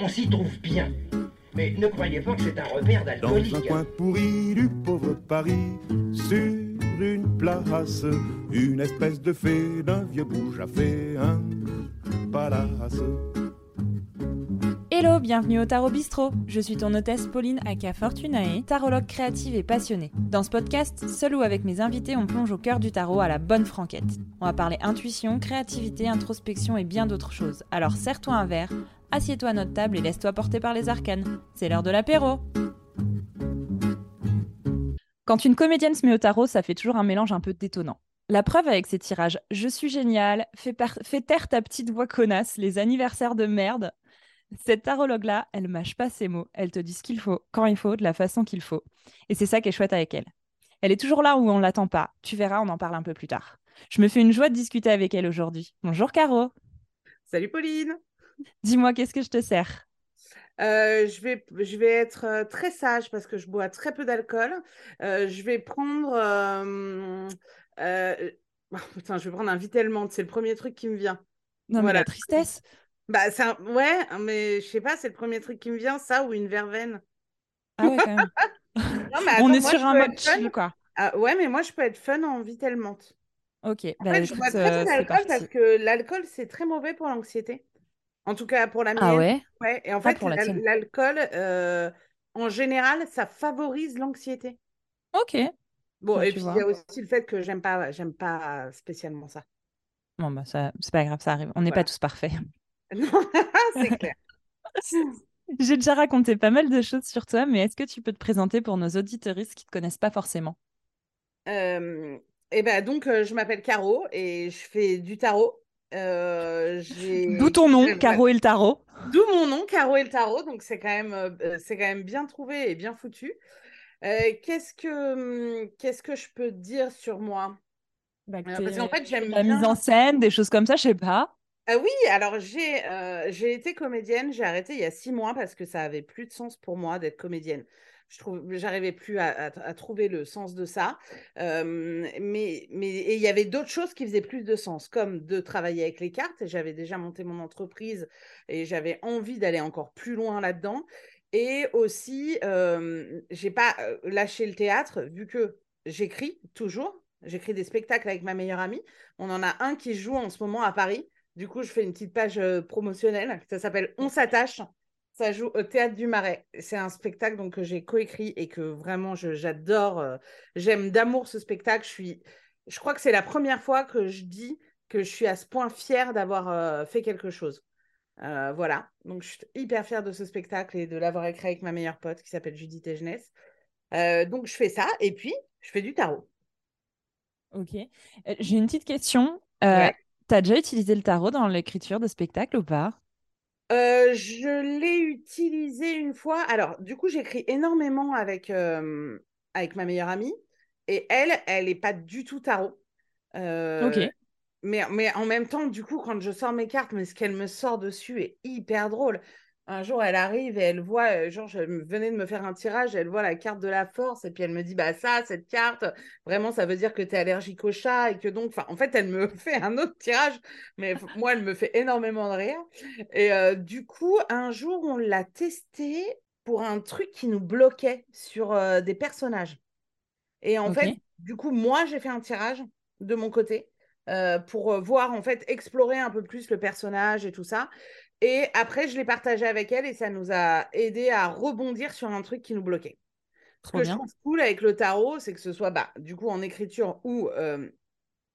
On s'y trouve bien. Mais ne croyez pas que c'est un repère Dans un d'alcoolique. coin pourri du pauvre Paris, sur une place, une espèce de fée d'un vieux bouge a fait un palace. Hello, bienvenue au Tarot Bistrot. Je suis ton hôtesse Pauline Aka Fortunae, tarologue créative et passionnée. Dans ce podcast, seul ou avec mes invités, on plonge au cœur du tarot à la bonne franquette. On va parler intuition, créativité, introspection et bien d'autres choses. Alors serre-toi un verre, assieds-toi à notre table et laisse-toi porter par les arcanes. C'est l'heure de l'apéro. Quand une comédienne se met au tarot, ça fait toujours un mélange un peu détonnant. La preuve avec ces tirages Je suis géniale, fais, fais taire ta petite voix connasse, les anniversaires de merde, cette tarologue-là, elle mâche pas ses mots. Elle te dit ce qu'il faut, quand il faut, de la façon qu'il faut. Et c'est ça qui est chouette avec elle. Elle est toujours là où on l'attend pas. Tu verras, on en parle un peu plus tard. Je me fais une joie de discuter avec elle aujourd'hui. Bonjour Caro. Salut Pauline. Dis-moi, qu'est-ce que je te sers? Euh, je vais, je vais être euh, très sage parce que je bois très peu d'alcool. Euh, je vais prendre. euh, euh, oh, putain, je vais prendre un Vitelmante. C'est le premier truc qui me vient. Non, mais la tristesse. Bah, c'est un- ouais, mais je sais pas, c'est le premier truc qui me vient, ça ou une verveine. Ah ouais, quand même. Non, mais on est moi, sur un mode chill, quoi. Ah, ouais, mais moi, je peux être fun en Vitelmante. Ok, En bah fait, je bois très euh, peu d'alcool parce que l'alcool, c'est très mauvais pour l'anxiété. En tout cas, pour la mienne. Ah ouais? Ouais, et en Pas fait, la l'alcool, euh, en général, ça favorise l'anxiété. Ok. Bon, Bah, et puis il y a aussi le fait que j'aime pas, j'aime pas spécialement ça. Bon, bah ça, c'est pas grave, ça arrive. On n'est Voilà. pas tous parfaits. C'est clair. J'ai déjà raconté pas mal de choses sur toi, mais est-ce que tu peux te présenter pour nos auditeuristes qui te connaissent pas forcément? Euh, et ben donc, euh, je m'appelle Caro et je fais du tarot. Euh, D'où ton nom, Caro et le tarot? D'où mon nom, Caro et le tarot. Donc, c'est quand même, euh, c'est quand même bien trouvé et bien foutu. Qu'est-ce que, hum, qu'est-ce que je peux te dire sur moi? Bah, que parce qu'en t'es- fait, j'aime la bien. mise en scène, des choses comme ça, je sais pas. Ah oui, alors j'ai euh, j'ai été comédienne, j'ai arrêté il y a six mois parce que ça avait plus de sens pour moi d'être comédienne. Je trouve, j'arrivais plus à, trouver le sens de ça. Euh, mais mais il y avait d'autres choses qui faisaient plus de sens, comme de travailler avec les cartes. J'avais déjà monté mon entreprise et j'avais envie d'aller encore plus loin là-dedans. Et aussi, j'ai pas lâché le théâtre vu que j'écris toujours. J'écris des spectacles avec ma meilleure amie. On en a un qui joue en ce moment à Paris. Du coup, je fais une petite page euh, promotionnelle. Ça s'appelle On s'attache. Ça joue au Théâtre du Marais. C'est un spectacle donc, que j'ai coécrit et que vraiment j'adore. euh, J'aime d'amour ce spectacle. Je, suis... je crois que c'est la première fois que je dis que je suis à ce point fière d'avoir euh, fait quelque chose. Euh, voilà. Donc, je suis hyper fière de ce spectacle et de l'avoir écrit avec ma meilleure pote qui s'appelle Judith Egenès. Euh, donc, je fais ça et puis je fais du tarot. Ok. J'ai une petite question. Ouais. T'as déjà utilisé le tarot dans l'écriture de spectacle ou pas? Euh, je l'ai utilisé une fois. Alors, du coup, j'écris énormément avec, euh, avec ma meilleure amie. Et elle, elle n'est pas du tout tarot. Euh, Ok. mais, mais en même temps, du coup, quand je sors mes cartes, mais ce qu'elle me sort dessus est hyper drôle. Un jour, elle arrive et elle voit, euh, genre, je venais de me faire un tirage, elle voit la carte de la force et puis elle me dit, bah ça, cette carte, vraiment, ça veut dire que tu es allergique au chat et que donc, enfin, en fait, elle me fait un autre tirage, mais moi, elle me fait énormément de rire. Et euh, du coup, un jour, on l'a testé pour un truc qui nous bloquait sur euh, des personnages. Et en fait, du coup, moi, j'ai fait un tirage de mon côté euh, pour voir, en fait, explorer un peu plus le personnage et tout ça. Et après, je l'ai partagé avec elle et ça nous a aidé à rebondir sur un truc qui nous bloquait. Ce que je trouve cool avec le tarot, c'est que ce soit, bah, du coup, en écriture ou euh,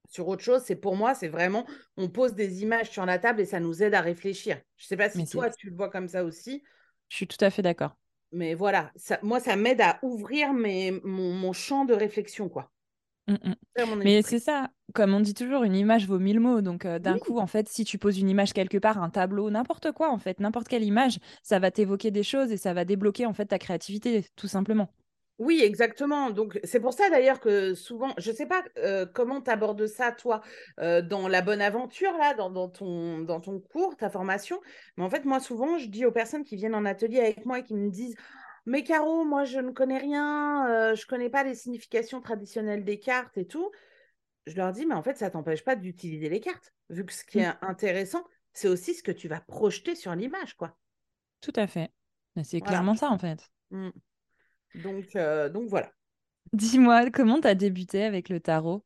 sur autre chose, c'est pour moi, c'est vraiment, on pose des images sur la table et ça nous aide à réfléchir. Je sais pas si Mais toi, tu le vois comme ça aussi, Je suis tout à fait d'accord. mais voilà, ça, moi, ça m'aide à ouvrir mes, mon, mon champ de réflexion, quoi. Mm, mm. Mais c'est ça, comme on dit toujours, une image vaut mille mots. Donc euh, d'un Oui. coup, en fait, si tu poses une image quelque part, un tableau, n'importe quoi, en fait, n'importe quelle image, ça va t'évoquer des choses et ça va débloquer en fait ta créativité, tout simplement. Oui, exactement. Donc, c'est pour ça d'ailleurs que souvent, je ne sais pas euh, comment tu abordes ça, toi, euh, dans la bonne aventure, là, dans, dans ton, dans ton cours, ta formation. Mais en fait, moi, souvent, je dis aux personnes qui viennent en atelier avec moi et qui me disent Mais Caro, moi, je ne connais rien, euh, je ne connais pas les significations traditionnelles des cartes et tout. Je leur dis Mais en fait, ça ne t'empêche pas d'utiliser les cartes, vu que ce qui Mm. est intéressant, c'est aussi ce que tu vas projeter sur l'image, quoi. Tout à fait. C'est Voilà. clairement ça, en fait. Mm. Donc, euh, donc voilà. Dis-moi, comment tu as débuté avec le tarot?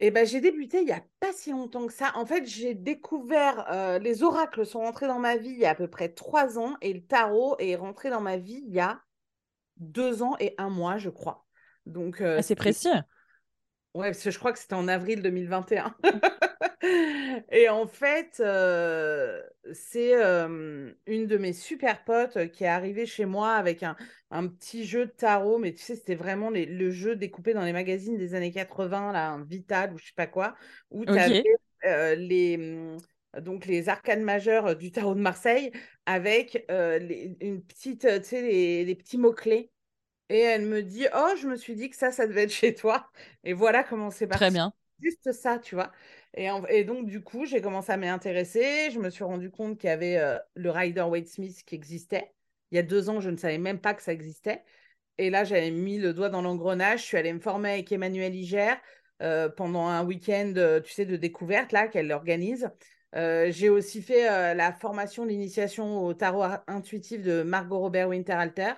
Et ben, j'ai débuté il n'y a pas si longtemps que ça. En fait, j'ai découvert, euh, les oracles sont rentrés dans ma vie il y a à peu près trois ans et le tarot est rentré dans ma vie il y a deux ans et un mois, je crois. Donc, euh, Ah, C'est précieux. Ouais, parce que je crois que c'était en avril 2021. Et en fait, euh, c'est euh, une de mes super potes qui est arrivée chez moi avec un, un petit jeu de tarot, mais tu sais, c'était vraiment les- le jeu découpé dans les magazines des années 80, là, un Vital ou je sais pas quoi, où tu avais les, hum, donc les arcanes majeures du tarot de Marseille avec euh, les- une petite, les petits mots-clés. Et elle me dit, oh, je me suis dit que ça, ça devait être chez toi. Et voilà comment c'est parti Très bien. juste ça, tu vois. Et, en- et donc, du coup, j'ai commencé à m'y intéresser. Je me suis rendu compte qu'il y avait euh, le Rider Waite Smith qui existait. Il y a deux ans, je ne savais même pas que ça existait. Et là, j'avais mis le doigt dans l'engrenage. Je suis allée me former avec Emmanuel Iger euh, pendant un week-end, euh, tu sais, de découverte, là, qu'elle organise. Euh, j'ai aussi fait euh, la formation d'initiation au tarot ar- intuitif de Margot Robert Winterhalter.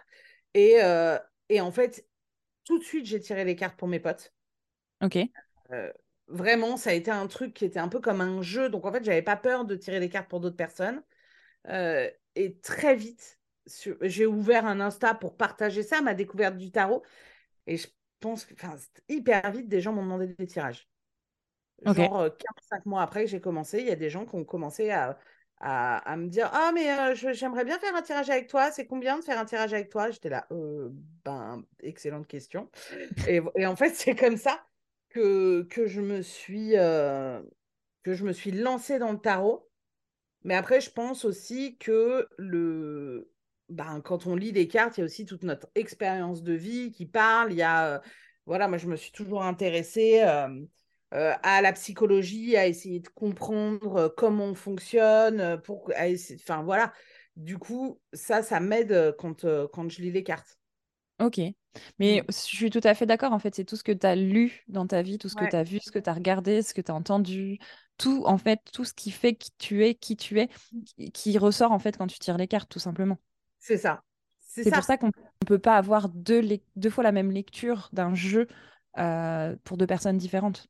Et, euh, et en fait, tout de suite, j'ai tiré les cartes pour mes potes. Ok. Euh, vraiment, ça a été un truc qui était un peu comme un jeu. Donc, en fait, j'avais pas peur de tirer les cartes pour d'autres personnes. Euh, et très vite, sur- j'ai ouvert un Insta pour partager ça, ma découverte du tarot. Et je pense que, hyper vite, des gens m'ont demandé des tirages. Genre, euh, 45 mois après que j'ai commencé, il y a des gens qui ont commencé à, à, me dire Ah, mais euh, j'aimerais bien faire un tirage avec toi. C'est combien de faire un tirage avec toi? J'étais là, Euh, ben, excellente question. Et, en fait, c'est comme ça que, que je me suis, que je me suis lancée dans le tarot. Mais après, je pense aussi que le, ben, quand on lit les cartes, il y a aussi toute notre expérience de vie qui parle. Il y a, voilà, moi, je me suis toujours intéressée euh, à la psychologie, à essayer de comprendre euh, comment on fonctionne, euh, pour, essayer- enfin, voilà. Du coup, ça, ça m'aide quand, euh, quand je lis les cartes. Ok. Mais Mm. je suis tout à fait d'accord. En fait, c'est tout ce que tu as lu dans ta vie, tout ce que tu as vu, ce que tu as regardé, ce que tu as entendu. Tout, en fait, tout ce qui fait qui tu es, qui tu es, qui, qui ressort, en fait, quand tu tires les cartes, tout simplement. C'est ça. C'est pour ça qu'on ne peut pas avoir deux, fois la même lecture d'un jeu euh, pour deux personnes différentes.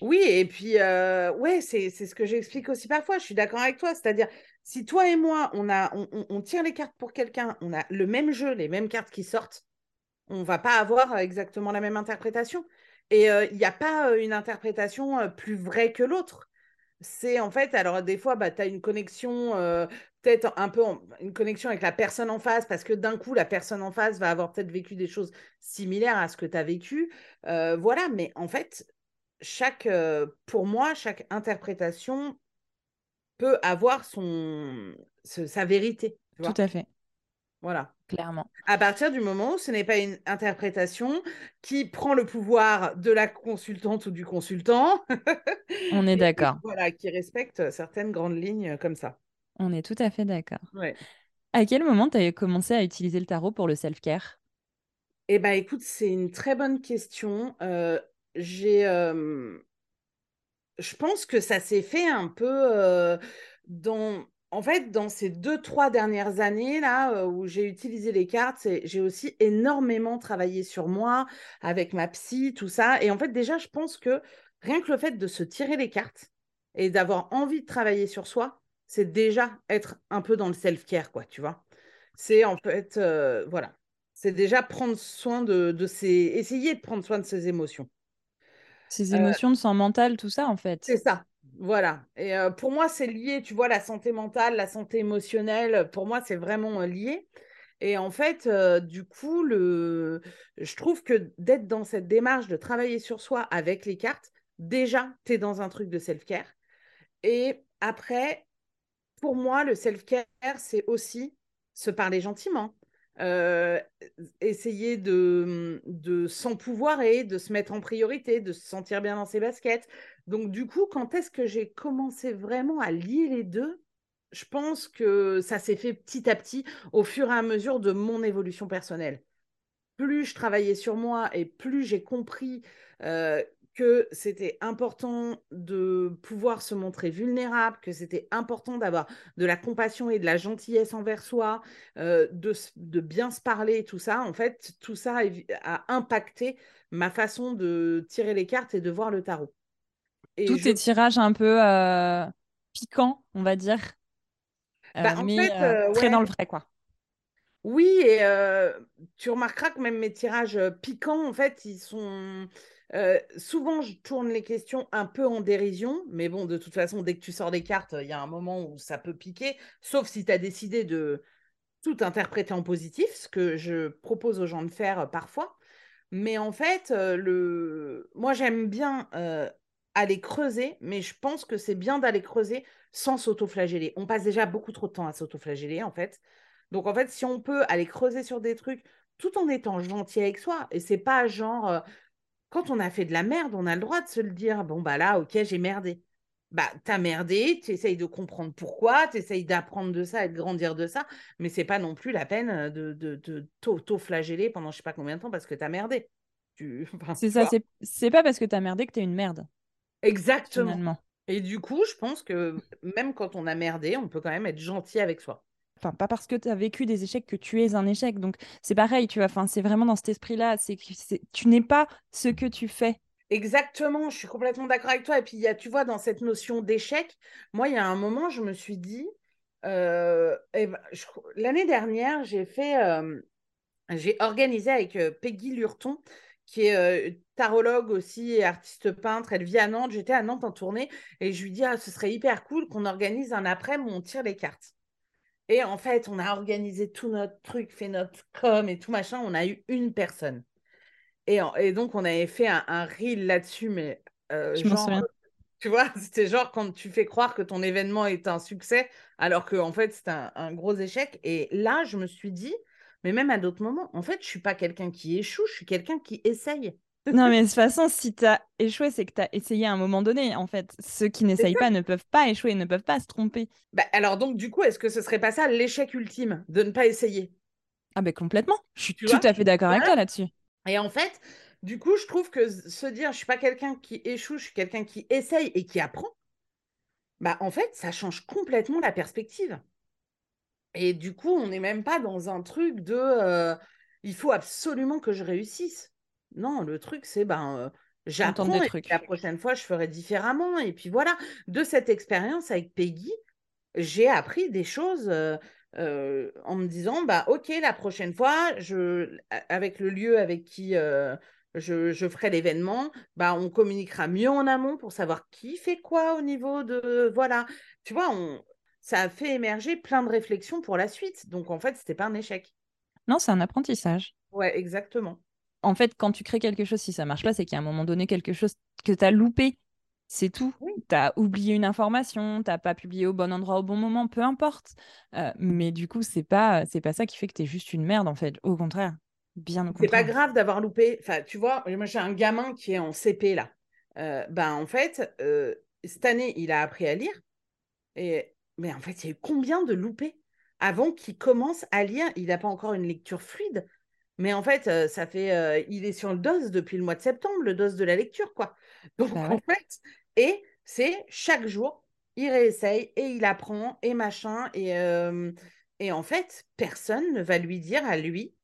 Oui, et puis, euh, ouais, c'est ce que j'explique aussi parfois. Je suis d'accord avec toi. C'est-à-dire, si toi et moi, on, a, on, on- tire les cartes pour quelqu'un, on a le même jeu, les mêmes cartes qui sortent, on va pas avoir exactement la même interprétation. Et euh, il n'y a pas euh, une interprétation euh, plus vraie que l'autre. C'est en fait, alors des fois, bah, tu as une connexion, euh, peut-être un peu en- une connexion avec la personne en face, parce que d'un coup, la personne en face va avoir peut-être vécu des choses similaires à ce que tu as vécu. Euh, voilà, mais en fait, chaque, euh, pour moi, chaque interprétation peut avoir son, ce- sa vérité. tu vois? Tout à fait, Voilà. clairement. À partir du moment où ce n'est pas une interprétation qui prend le pouvoir de la consultante ou du consultant, On est d'accord. voilà, qui respecte certaines grandes lignes comme ça. On est tout à fait d'accord. Ouais. À quel moment tu as commencé à utiliser le tarot pour le self-care? Eh ben, écoute, c'est une très bonne question. Euh, j'ai, euh, je pense que ça s'est fait un peu euh, dans, en fait, dans ces deux, trois dernières années là euh, où j'ai utilisé les cartes, j'ai aussi énormément travaillé sur moi avec ma psy, tout ça. Et en fait, déjà, je pense que rien que le fait de se tirer les cartes et d'avoir envie de travailler sur soi, c'est déjà être un peu dans le self-care, quoi, tu vois. C'est en fait, voilà, c'est déjà prendre soin de, de essayer de prendre soin de ses émotions. Ces Euh, émotions de sang mental, tout ça, en c'est fait. ça, voilà. Et euh, pour moi, c'est lié, tu vois, la santé mentale, la santé émotionnelle, pour moi, c'est vraiment euh, lié. Et en fait, euh, du coup, le... je trouve que d'être dans cette démarche de travailler sur soi avec les cartes, déjà, tu es dans un truc de self-care. Et après, pour moi, le self-care, c'est aussi se parler gentiment, euh, essayer de, de pouvoir et de se mettre en priorité, de se sentir bien dans ses baskets. Donc, du coup, quand est-ce que j'ai commencé vraiment à lier les deux? Je pense que ça s'est fait petit à petit au fur et à mesure de mon évolution personnelle. Plus je travaillais sur moi et plus j'ai compris euh, que c'était important de pouvoir se montrer vulnérable, que c'était important d'avoir de la compassion et de la gentillesse envers soi, euh, de, de, bien se parler, tout ça. En fait, tout ça a, impacté ma façon de tirer les cartes et de voir le tarot. Et Tous tes tirages un peu euh, piquants, on va dire, bah, mais très dans le vrai, quoi. Oui, et tu remarqueras que même mes tirages piquants, en fait, ils sont euh, souvent, je tourne les questions un peu en dérision, mais bon, de toute façon, dès que tu sors des cartes, il y a un moment où ça peut piquer, sauf si tu as décidé de tout interpréter en positif, ce que je propose aux gens de faire euh, parfois. Mais en fait, euh, le... moi, j'aime bien aller creuser, mais je pense que c'est bien d'aller creuser sans s'autoflageller. On passe déjà beaucoup trop de temps à s'autoflageller, en fait. Donc, en fait, si on peut aller creuser sur des trucs tout en étant gentil avec soi, et c'est pas genre quand on a fait de la merde, on a le droit de se le dire. Bon, bah là, ok, j'ai merdé. Bah, t'as merdé, tu essayes de comprendre pourquoi, tu essayes d'apprendre de ça et de grandir de ça, mais c'est pas non plus la peine euh, de, de, de t'auto-flageller pendant je sais pas combien de temps parce que t'as merdé. Tu... c'est ça, c'est pas parce que t'as merdé que t'es une merde. Exactement. Et du coup, je pense que même quand on a merdé, on peut quand même être gentil avec soi. Enfin, pas parce que tu as vécu des échecs que tu es un échec. Donc, c'est pareil, tu vois. Enfin, c'est vraiment dans cet esprit-là. C'est tu n'es pas ce que tu fais. Exactement, je suis complètement d'accord avec toi. Et puis, y a, tu vois, dans cette notion d'échec, moi, il y a un moment, je me suis dit, euh, ben, l'année dernière, j'ai fait, euh, j'ai organisé avec euh, Peggy Lurton, qui est tarologue aussi et artiste peintre. Elle vit à Nantes. J'étais à Nantes en tournée et je lui dis, ah, ce serait hyper cool qu'on organise un après où on tire les cartes. Et en fait, on a organisé tout notre truc, fait notre com et tout machin. On a eu une personne. Et, et donc, on avait fait un, un reel là-dessus, mais euh, Je genre, tu vois, c'était genre quand tu fais croire que ton événement est un succès, alors qu'en en fait, c'est un, un, gros échec. Et là, je me suis dit, mais même à d'autres moments, en fait, je suis pas quelqu'un qui échoue, je suis quelqu'un qui essaye. Non, mais de toute façon, si tu as échoué, c'est que tu as essayé à un moment donné. En fait, ceux qui n'essayent pas ne peuvent pas échouer, ne peuvent pas se tromper. Bah, alors, donc, du coup, est-ce que ce serait pas ça l'échec ultime, de ne pas essayer? Ah, ben complètement. Je suis tout à fait d'accord avec toi là-dessus. Et en fait, du coup, je trouve que se dire je suis pas quelqu'un qui échoue, je suis quelqu'un qui essaye et qui apprend, bah, en fait, ça change complètement la perspective. Et du coup, on n'est même pas dans un truc de euh, il faut absolument que je réussisse. Non, le truc, c'est ben, euh, j'apprends et la prochaine fois, je ferai différemment. Et puis voilà, de cette expérience avec Peggy, j'ai appris des choses euh, euh, en me disant, bah ok, la prochaine fois, je, avec le lieu avec qui je, je, ferai l'événement, bah on communiquera mieux en amont pour savoir qui fait quoi au niveau de, voilà, tu vois, on, ça a fait émerger plein de réflexions pour la suite. Donc en fait, c'était pas un échec. Non, c'est un apprentissage. Ouais, exactement en fait, quand tu crées quelque chose, si ça marche pas, c'est qu'à un moment donné, quelque chose que tu as loupé. C'est tout. Tu as oublié une information, tu pas publié au bon endroit au bon moment, peu importe. Euh, mais du coup, c'est pas c'est pas ça qui fait que tu es juste une merde, en fait. Au contraire. Bien au contraire. C'est pas grave d'avoir loupé. Enfin, tu vois, moi, j'ai un gamin qui est en CP, là. Euh, ben, en fait, euh, cette année, il a appris à lire. Et... Mais en fait, il y a eu combien de loupés? Avant qu'il commence à lire Il n'a pas encore une lecture fluide. Mais en fait, ça fait, il est sur le DOS depuis le mois de septembre, le DOS de la lecture, quoi. Donc bah en fait, et c'est chaque jour, il réessaye et il apprend et machin et et en fait, personne ne va lui dire à lui,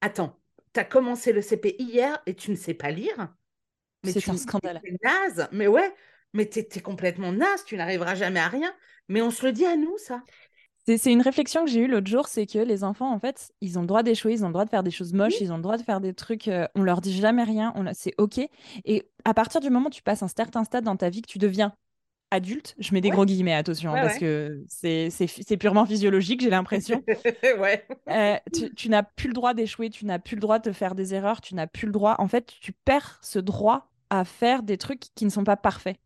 attends, tu as commencé le CP hier et tu ne sais pas lire. C'est un scandale. naze, mais ouais, mais tu es, complètement naze, tu n'arriveras jamais à rien. Mais on se le dit à nous, ça. C'est une réflexion que j'ai eue l'autre jour, c'est que les enfants, en fait, ils ont le droit d'échouer, ils ont le droit de faire des choses moches, ils ont le droit de faire des trucs, euh, on leur dit jamais rien, c'est OK. Et à partir du moment où tu passes un certain stade dans ta vie, que tu deviens adulte, je mets des gros guillemets, attention, parce que c'est purement physiologique, j'ai l'impression. ouais. Euh, tu, tu n'as plus le droit d'échouer, tu n'as plus le droit de faire des erreurs, tu n'as plus le droit. En fait, tu perds ce droit à faire des trucs qui ne sont pas parfaits.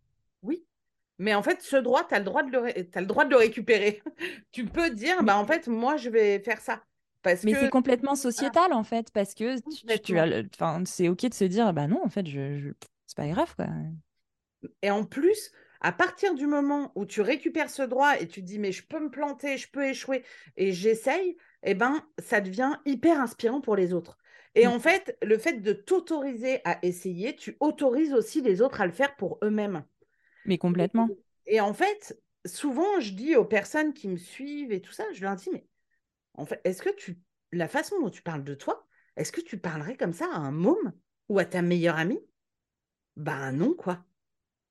Mais en fait, ce droit, tu as, le droit de le as le droit de le récupérer. tu peux dire, bah, en fait, moi, je vais faire ça. Parce mais c'est complètement sociétal, en fait, parce que tu, as c'est OK de se dire, bah non, en fait, je, je... c'est pas grave. Quoi. Et en plus, à partir du moment où tu récupères ce droit et tu te dis, mais je peux me planter, je peux échouer, et j'essaye, eh ben, ça devient hyper inspirant pour les autres. Et Mm. en fait, le fait de t'autoriser à essayer, tu autorises aussi les autres à le faire pour eux-mêmes. Mais complètement. Et en fait, souvent, je dis aux personnes qui me suivent et tout ça, je leur dis, mais en fait, est-ce que tu, la façon dont tu parles de toi, est-ce que tu parlerais comme ça à un môme ou à ta meilleure amie? Ben non, quoi.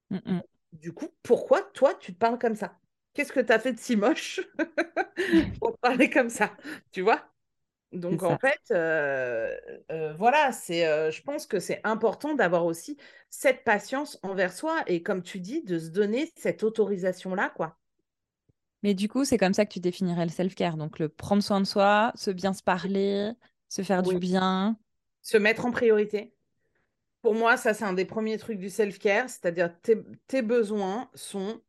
Mm, mm. Du coup, pourquoi toi, tu te parles comme ça? Qu'est-ce que tu as fait de si moche pour parler comme ça? Tu vois? Donc, en fait, euh, euh, voilà, c'est, euh, je pense que c'est important d'avoir aussi cette patience envers soi et, comme tu dis, de se donner cette autorisation-là, quoi. Mais du coup, c'est comme ça que tu définirais le self-care. Donc, le prendre soin de soi, se bien se parler, se faire du bien. Se mettre en priorité. Pour moi, ça, c'est un des premiers trucs du self-care, c'est-à-dire tes, tes besoins sont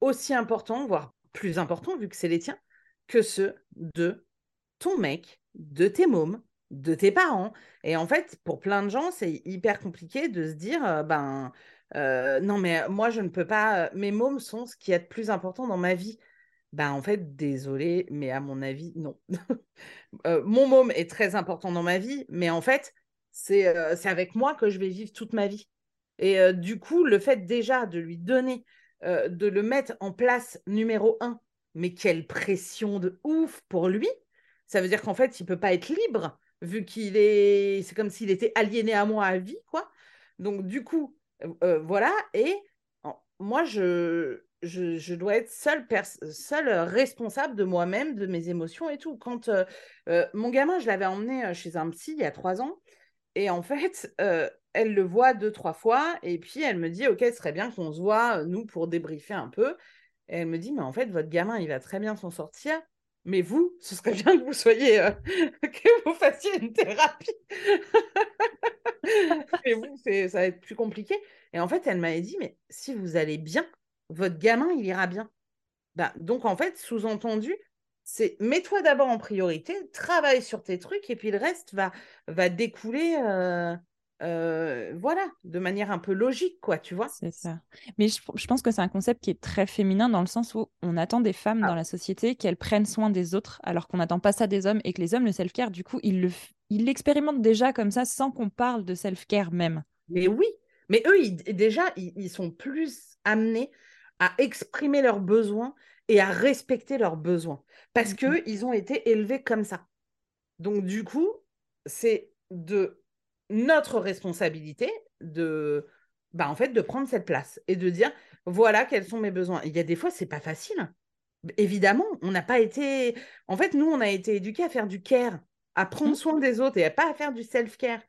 aussi importants, voire plus importants, vu que c'est les tiens, que ceux de ton mec, de tes mômes, de tes parents. Et en fait, pour plein de gens, c'est hyper compliqué de se dire, euh, ben, euh, non, mais moi, je ne peux pas, euh, mes mômes sont ce qui est de plus important dans ma vie. Ben, en fait, désolé, mais à mon avis, non. Mon môme est très important dans ma vie, mais en fait, c'est avec moi que je vais vivre toute ma vie. Et du coup, le fait déjà de lui donner, de le mettre en place numéro un, mais quelle pression de ouf pour lui, ça veut dire qu'en fait, il peut pas être libre, vu qu'il est, c'est comme s'il était aliéné à moi à vie, quoi. Donc, du coup, euh, euh, voilà. Et moi, je, je, dois être seule, seule responsable de moi-même, de mes émotions et tout. Quand euh, mon gamin, je l'avais emmené chez un psy il y a trois ans. Et en fait, elle le voit deux, trois fois. Et puis, elle me dit, OK, ce serait bien qu'on se voit, nous, pour débriefer un peu. Et elle me dit, mais en fait, votre gamin, il va très bien s'en sortir. Mais vous, ce serait bien que vous soyez, euh, que vous fassiez une thérapie. Et vous, ça va être plus compliqué. Et en fait, elle m'avait dit, mais si vous allez bien, votre gamin, il ira bien. Ben, donc, en fait, sous-entendu, c'est mets-toi d'abord en priorité, travaille sur tes trucs, et puis le reste va, va découler, euh, euh, voilà, de manière un peu logique, quoi, tu vois. C'est ça. Mais je, je pense que c'est un concept qui est très féminin dans le sens où on attend des femmes Ah. dans la société qu'elles prennent soin des autres alors qu'on n'attend pas ça des hommes et que les hommes, le self-care, du coup, ils le f- ils l'expérimentent déjà comme ça sans qu'on parle de self-care même. Mais oui, mais eux, ils- déjà, ils, ils sont plus amenés à exprimer leurs besoins et à respecter leurs besoins parce que ils ont été élevés comme ça. Donc, du coup, c'est de notre responsabilité de, bah, en fait, de prendre cette place et de dire, voilà quels sont mes besoins. Il y a des fois, c'est pas facile. Évidemment, on n'a pas été. En fait, nous, on a été éduqués à faire du care, à prendre Mhm. soin des autres et à pas à faire du self-care.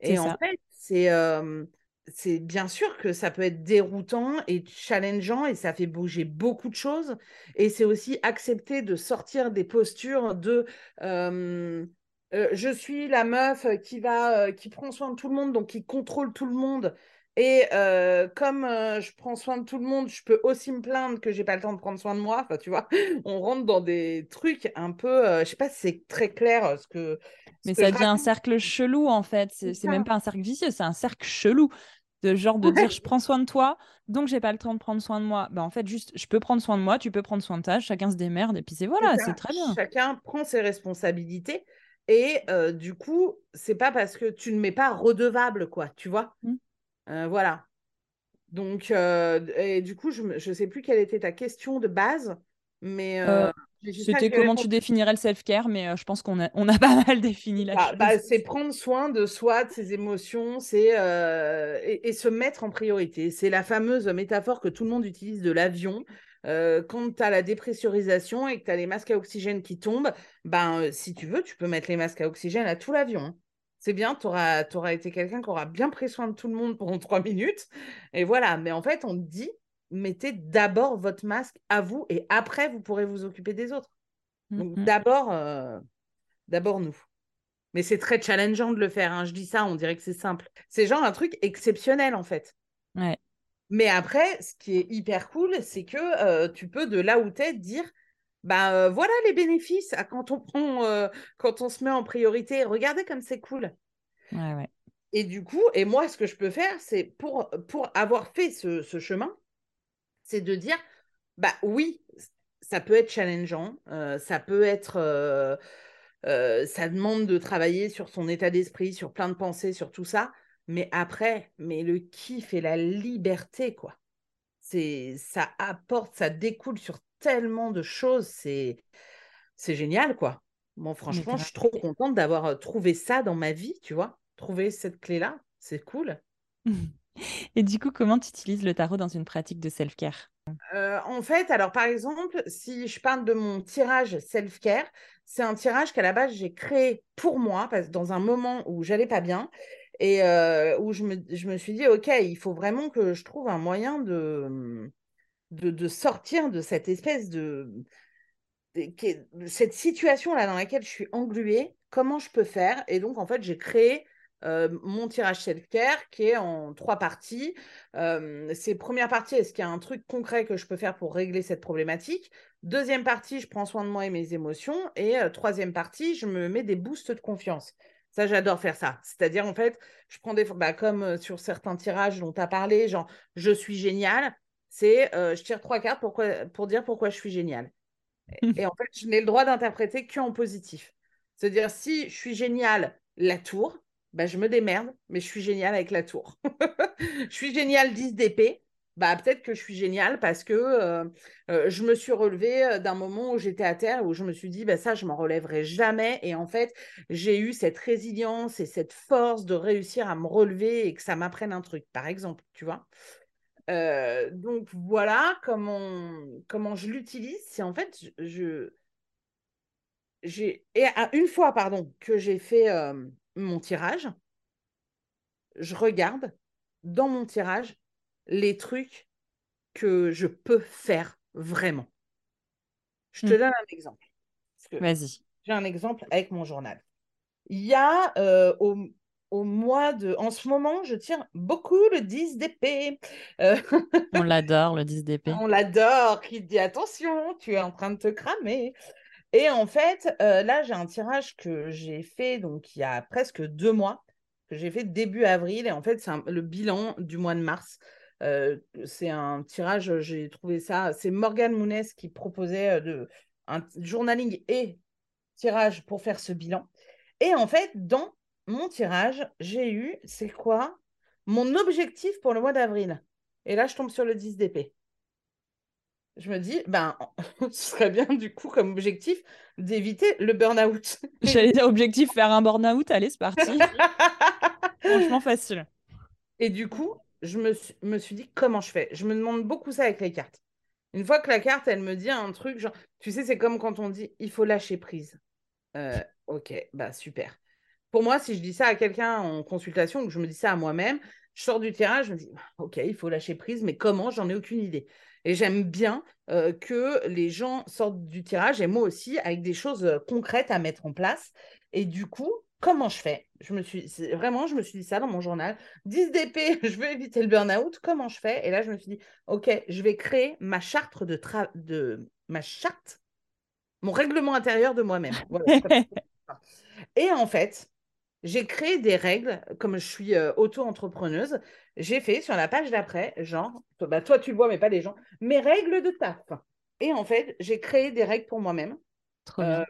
Et en fait, c'est euh, c'est bien sûr que ça peut être déroutant et challengeant et ça fait bouger beaucoup de choses. Et c'est aussi accepter de sortir des postures de euh, euh, je suis la meuf qui va euh, qui prend soin de tout le monde, donc qui contrôle tout le monde. Et euh, comme euh, je prends soin de tout le monde, je peux aussi me plaindre que j'ai pas le temps de prendre soin de moi. Enfin, tu vois, on rentre dans des trucs un peu, euh, je sais pas si c'est très clair euh, ce que. Mais ça devient un cercle chelou en fait. C'est même pas un cercle vicieux, c'est un cercle chelou. De genre de Ouais. dire je prends soin de toi, donc j'ai pas le temps de prendre soin de moi. Bah en fait, juste je peux prendre soin de moi, tu peux prendre soin de ta, chacun se démerde et puis c'est voilà, c'est très bien. Chacun prend ses responsabilités et euh, du coup, c'est pas parce que tu ne mets pas redevable, quoi, tu vois? Mm. Euh, voilà. Donc, euh, et du coup, je ne sais plus quelle était ta question de base, mais C'était comment tu définirais le self-care, mais je pense qu'on a, on a pas mal défini la Bah, chose. bah, c'est prendre soin de soi, de ses émotions, c'est et, et se mettre en priorité. C'est la fameuse métaphore que tout le monde utilise de l'avion. Euh, quand tu as la dépressurisation et que tu as les masques à oxygène qui tombent, ben, euh, si tu veux, tu peux mettre les masques à oxygène à tout l'avion. hein. C'est bien, tu auras, été quelqu'un qui aura bien pris soin de tout le monde pendant trois minutes. Et voilà, mais en fait, on te dit, mettez d'abord votre masque à vous et après, vous pourrez vous occuper des autres. Donc Mhm. d'abord, euh, d'abord nous. Mais c'est très challengeant de le faire. hein. Je dis ça, on dirait que c'est simple. C'est genre un truc exceptionnel en fait. Ouais. Mais après, ce qui est hyper cool, c'est que euh, tu peux de là où t'es dire, bah euh, voilà les bénéfices à quand on prend, euh, quand on se met en priorité. Regardez comme c'est cool. Ouais, ouais. Et du coup, et moi, ce que je peux faire, c'est pour, pour avoir fait ce, ce chemin, c'est de dire, bah oui, ça peut être challengeant, ça peut être, ça demande de travailler sur son état d'esprit, sur plein de pensées, sur tout ça. Mais après, mais le kiff et la liberté, quoi. C'est, ça apporte, ça découle sur tellement de choses. C'est, c'est génial, quoi. Bon, franchement, je suis trop contente d'avoir trouvé ça dans ma vie, tu vois. Trouver cette clé-là, c'est cool. Et du coup, comment tu utilises le tarot dans une pratique de self-care? Euh, En fait, alors par exemple, si je parle de mon tirage self-care, c'est un tirage qu'à la base j'ai créé pour moi, parce, dans un moment où j'allais pas bien et euh, où je me, suis dit, OK, il faut vraiment que je trouve un moyen de, de sortir de cette espèce de, cette situation-là dans laquelle je suis engluée, comment je peux faire? Et donc, en fait, j'ai créé euh, mon tirage self-care qui est en trois parties. Euh, c'est première partie, est-ce qu'il y a un truc concret que je peux faire pour régler cette problématique? Deuxième partie, je prends soin de moi et mes émotions. Et troisième partie, je me mets des boosts de confiance. Ça, j'adore faire ça. C'est-à-dire, en fait, je prends des... Bah, comme sur certains tirages dont tu as parlé, genre, je suis génial. C'est, je tire trois cartes pour, pour dire pourquoi je suis génial. Et, en fait, je n'ai le droit d'interpréter qu'en positif. C'est-à-dire, si je suis génial, la tour, bah, je me démerde, mais je suis génial avec la tour. je suis génial 10 d'épée, bah, peut-être que je suis génial parce que euh, euh, je me suis relevée euh, d'un moment où j'étais à terre, où je me suis dit, bah, ça, je m'en relèverai jamais. Et en fait, j'ai eu cette résilience et cette force de réussir à me relever et que ça m'apprenne un truc, par exemple, tu vois. donc voilà comment, comment je l'utilise. C'est en fait, je, j'ai et une fois pardon que j'ai fait mon tirage, je regarde dans mon tirage les trucs que je peux faire vraiment. Je te mmh. donne un exemple. Vas-y. J'ai un exemple avec mon journal. Il y a euh, au, mois de. En ce moment, je tire beaucoup le 10 d'épée. Euh, On l'adore, le 10 d'épée. On l'adore. Qui dit attention, tu es en train de te cramer. Et en fait, euh, là, j'ai un tirage que j'ai fait donc il y a presque deux mois, que j'ai fait début avril. Et en fait, c'est le bilan du mois de mars. Euh, c'est un tirage, j'ai trouvé ça. C'est Morgane Mounes qui proposait euh, de, un journaling et tirage pour faire ce bilan. Et en fait, dans mon tirage, j'ai eu, c'est quoi? Mon objectif pour le mois d'avril. Et là, je tombe sur le 10 d'épée je me dis, ben, ce serait bien du coup comme objectif d'éviter le burn-out. J'allais dire objectif faire un burn-out, allez, c'est parti. Franchement facile. Et du coup, je me, suis dit, comment je fais? Je me demande beaucoup ça avec les cartes. Une fois que la carte, elle me dit un truc, genre, tu sais, c'est comme quand on dit, il faut lâcher prise. Euh, ok, bah super. Pour moi, si je dis ça à quelqu'un en consultation ou que je me dis ça à moi-même, je sors du terrain, je me dis, ok, il faut lâcher prise, mais comment? J'en ai aucune idée. Et j'aime bien euh, que les gens sortent du tirage, et moi aussi, avec des choses euh, concrètes à mettre en place. Et du coup, comment je fais? Je me suis Vraiment, je me suis dit ça dans mon journal. 10 DP, je veux éviter le burn-out. Comment je fais? Et là, je me suis dit, OK, je vais créer ma charte de... de... Ma charte Mon règlement intérieur de moi-même. et en fait, j'ai créé des règles, comme je suis euh, auto-entrepreneuse, j'ai fait sur la page d'après, genre, bah, toi tu le vois, mais pas les gens, mes règles de taf. Et en fait, j'ai créé des règles pour moi-même. Euh,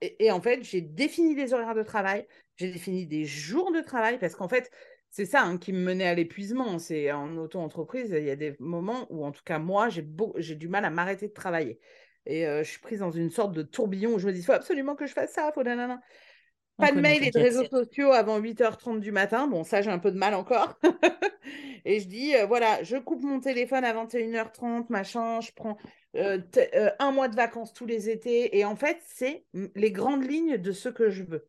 et, en fait, j'ai défini des horaires de travail, j'ai défini des jours de travail, parce qu'en fait, c'est ça hein, qui me menait à l'épuisement. C'est en auto-entreprise, il y a des moments où, en tout cas, moi, j'ai, j'ai du mal à m'arrêter de travailler. Et euh, je suis prise dans une sorte de tourbillon où je me dis, il faut absolument que je fasse ça, faut nanana. Pas de mail et de réseaux sociaux avant 8h30 du matin. Bon, ça, j'ai un peu de mal encore. et je dis, euh, voilà, je coupe mon téléphone à 21h30, machin, je prends euh, euh, un mois de vacances tous les étés. Et en fait, c'est les grandes lignes de ce que je veux.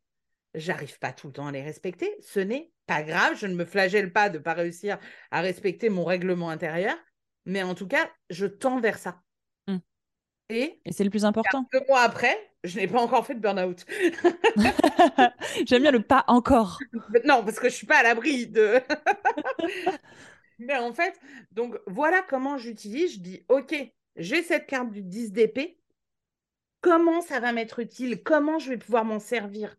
J'arrive pas tout le temps à les respecter. Ce n'est pas grave. Je ne me flagelle pas de ne pas réussir à respecter mon règlement intérieur. Mais en tout cas, je tends vers ça. Mmh. Et, et c'est le plus important. Deux mois après, je n'ai pas encore fait de burn-out. J'aime bien le pas encore. Non, parce que je suis pas à l'abri de. Mais en fait, donc voilà comment j'utilise. Je dis, OK, j'ai cette carte du 10 d'épée. Comment ça va m'être utile? Comment je vais pouvoir m'en servir?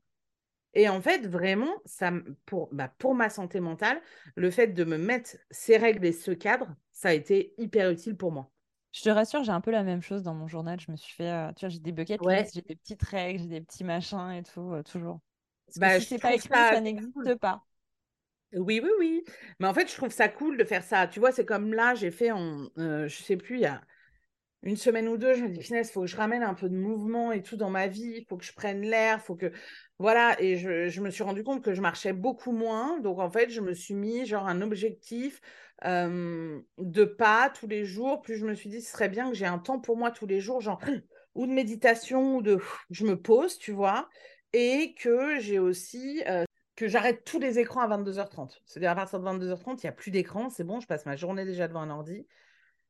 Et en fait, vraiment, ça, pour, bah, pour ma santé mentale, le fait de me mettre ces règles et ce cadre, ça a été hyper utile pour moi. Je te rassure, j'ai un peu la même chose dans mon journal. Je me suis fait, euh, tu vois, j'ai des bucket Ouais. lists, j'ai des petites règles, j'ai des petits machins et tout, euh, toujours. Parce que Bah, si c'est pas écrit, ça ça cool. n'existe pas. Oui, oui, oui. Mais en fait, je trouve ça cool de faire ça. Tu vois, c'est comme là, j'ai fait en, euh, je sais plus, il y a une semaine ou deux, je me dis, finesse, il faut que je ramène un peu de mouvement et tout dans ma vie, il faut que je prenne l'air, faut que. Voilà, et je, je me suis rendu compte que je marchais beaucoup moins. Donc, en fait, je me suis mis genre un objectif de pas tous les jours. Plus je me suis dit, ce serait bien que j'ai un temps pour moi tous les jours, genre ou de méditation, ou de je me pose, tu vois, et que j'ai aussi. que j'arrête tous les écrans à 22h30. C'est-à-dire à partir de 22h30, il n'y a plus d'écran, c'est bon, je passe ma journée déjà devant un ordi,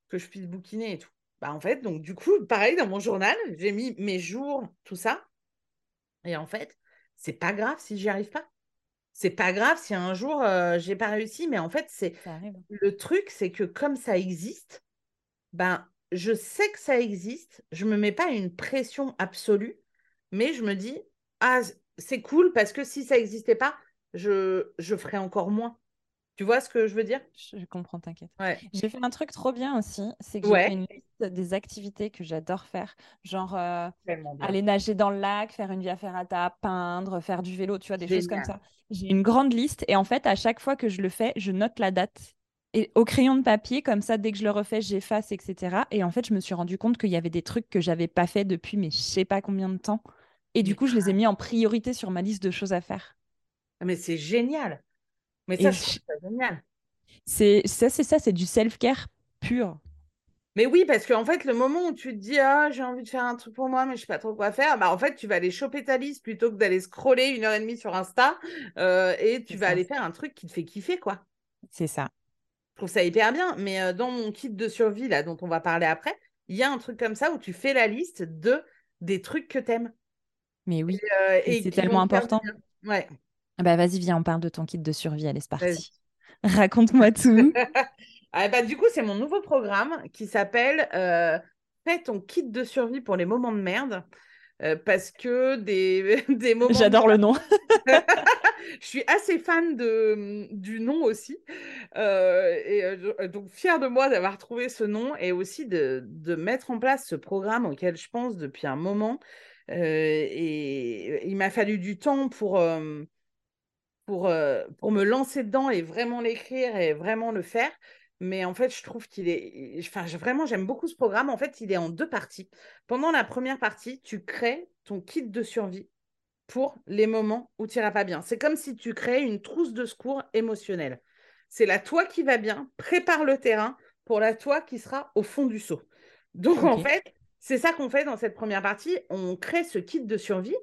que je puisse bouquiner et tout. Bah en fait, donc du coup, pareil, dans mon journal, j'ai mis mes jours, tout ça. Et en fait, c'est pas grave si j'y arrive pas. C'est pas grave si un jour euh, j'ai pas réussi, mais en fait, c'est le truc, c'est que comme ça existe, ben je sais que ça existe, je me mets pas une pression absolue, mais je me dis ah c'est cool parce que si ça n'existait pas, je je ferais encore moins. Tu vois ce que je veux dire? Je, je comprends, t'inquiète. Ouais. J'ai fait un truc trop bien aussi, c'est que j'ai fait une liste des activités que j'adore faire, genre euh, aller nager dans le lac, faire une via ferrata, peindre, faire du vélo, tu vois, des choses comme ça. J'ai une grande liste et en fait, à chaque fois que je le fais, je note la date. Et au crayon de papier, comme ça, dès que je le refais, j'efface, etc. Et en fait, je me suis rendu compte qu'il y avait des trucs que j'avais pas fait depuis, mais je sais pas combien de temps. Et du coup, je les ai mis en priorité sur ma liste de choses à faire. Ah, Mais c'est génial. Mais ça, ça génial. C'est ça, c'est ça, c'est du self-care pur. Mais oui, parce qu'en fait, le moment où tu te dis, ah, j'ai envie de faire un truc pour moi, mais je sais pas trop quoi faire, bah, en fait, tu vas aller choper ta liste plutôt que d'aller scroller une heure et demie sur Insta, euh, et tu C'est vas ça. aller faire un truc qui te fait kiffer, quoi. C'est ça. Je trouve ça hyper bien. Mais euh, dans mon kit de survie, là, dont on va parler après, il y a un truc comme ça où tu fais la liste de des trucs que t'aimes. Mais oui, euh, Et c'est tellement important. Ouais. Ah bah vas-y, viens, on parle de ton kit de survie. Allez, c'est parti. Raconte-moi tout. Ah, bah, du coup, c'est mon nouveau programme qui s'appelle euh, Fais ton kit de survie pour les moments de merde. Euh, parce que des, des moments de J'adore le nom. Je suis assez fan de, du nom aussi. Euh, et euh, donc, fière de moi d'avoir trouvé ce nom et aussi de, de mettre en place ce programme auquel je pense depuis un moment. Et il m'a fallu du temps pour, pour, euh, pour me lancer dedans et vraiment l'écrire et vraiment le faire. Mais en fait, je trouve qu'il est. Enfin, je- vraiment, j'aime beaucoup ce programme. En fait, il est en deux parties. Pendant la première partie, tu crées ton kit de survie pour les moments où tu n'iras pas bien. C'est comme si tu créais une trousse de secours émotionnelle. C'est la toi qui va bien, prépare le terrain pour la toi qui sera au fond du seau. Donc, en fait, c'est ça qu'on fait dans cette première partie. On crée ce kit de survie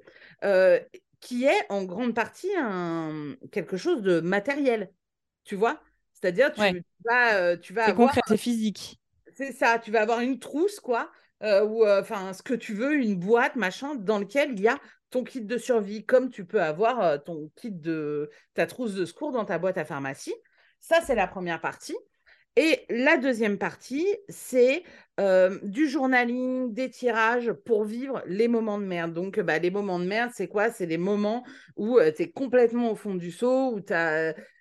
euh, qui est en grande partie un... quelque chose de matériel. Tu vois? C'est-à-dire, tu Ouais. vas, euh, tu vas C'est avoir concret, c'est physique. c'est ça, tu vas avoir une trousse, quoi, euh, ou euh, enfin ce que tu veux, une boîte, machin, dans lequel il y a ton kit de survie, comme tu peux avoir euh, ton kit de ta trousse de secours dans ta boîte à pharmacie. Ça, c'est la première partie. Et la deuxième partie, c'est euh, du journaling, des tirages pour vivre les moments de merde. Donc, bah, les moments de merde, c'est quoi? C'est les moments où tu es complètement au fond du seau, où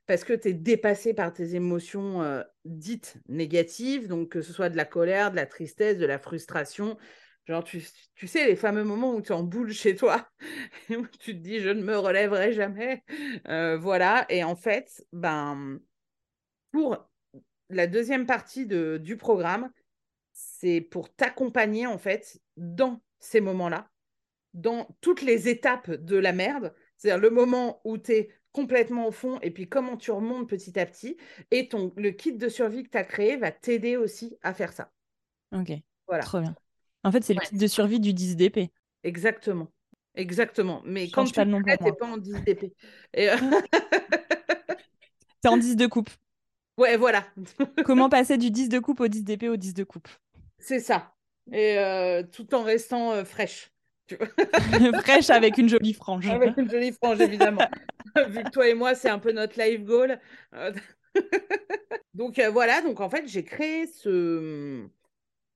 parce que tu es dépassé par tes émotions euh, dites négatives, donc que ce soit de la colère, de la tristesse, de la frustration. Genre, tu, tu sais, les fameux moments où tu es en boule chez toi, où tu te dis, je ne me relèverai jamais. Euh, voilà. Et en fait, ben, pour la deuxième partie de, du programme, c'est pour t'accompagner, en fait, dans ces moments-là, dans toutes les étapes de la merde. C'est-à-dire le moment où tu es complètement au fond et puis comment tu remontes petit à petit. Et ton, le kit de survie que tu as créé va t'aider aussi à faire ça. Ok, Voilà, trop bien. En fait, c'est le Ouais. kit de survie du 10 DP. exactement. Exactement. Mais Je quand tu pas le nom t'es pas en 10 DP. Et, euh, C'est en 10 de coupe. Ouais, voilà. Comment passer du 10 de coupe au 10 DP au 10 de coupe C'est ça. Et euh, tout en restant euh, fraîche. Fraîche avec une jolie frange. Avec une jolie frange, évidemment. Vu que toi et moi, c'est un peu notre life goal. Euh, donc euh, voilà, donc en fait, j'ai créé ce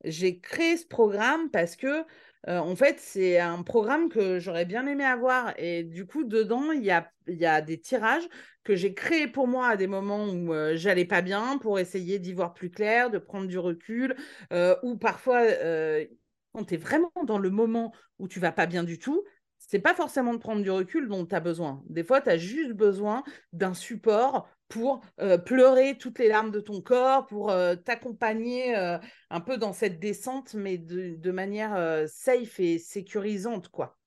j'ai créé ce programme parce que euh, en fait, c'est un programme que j'aurais bien aimé avoir. Et du coup, dedans, il y a, des tirages que j'ai créés pour moi à des moments où euh, j'allais pas bien pour essayer d'y voir plus clair, de prendre du recul, euh, ou parfois, quand tu es vraiment dans le moment où tu vas pas bien du tout, c'est pas forcément de prendre du recul dont tu as besoin. Des fois, tu as juste besoin d'un support pour euh, pleurer toutes les larmes de ton corps, pour euh, t'accompagner euh, un peu dans cette descente, mais de, manière safe et sécurisante, quoi.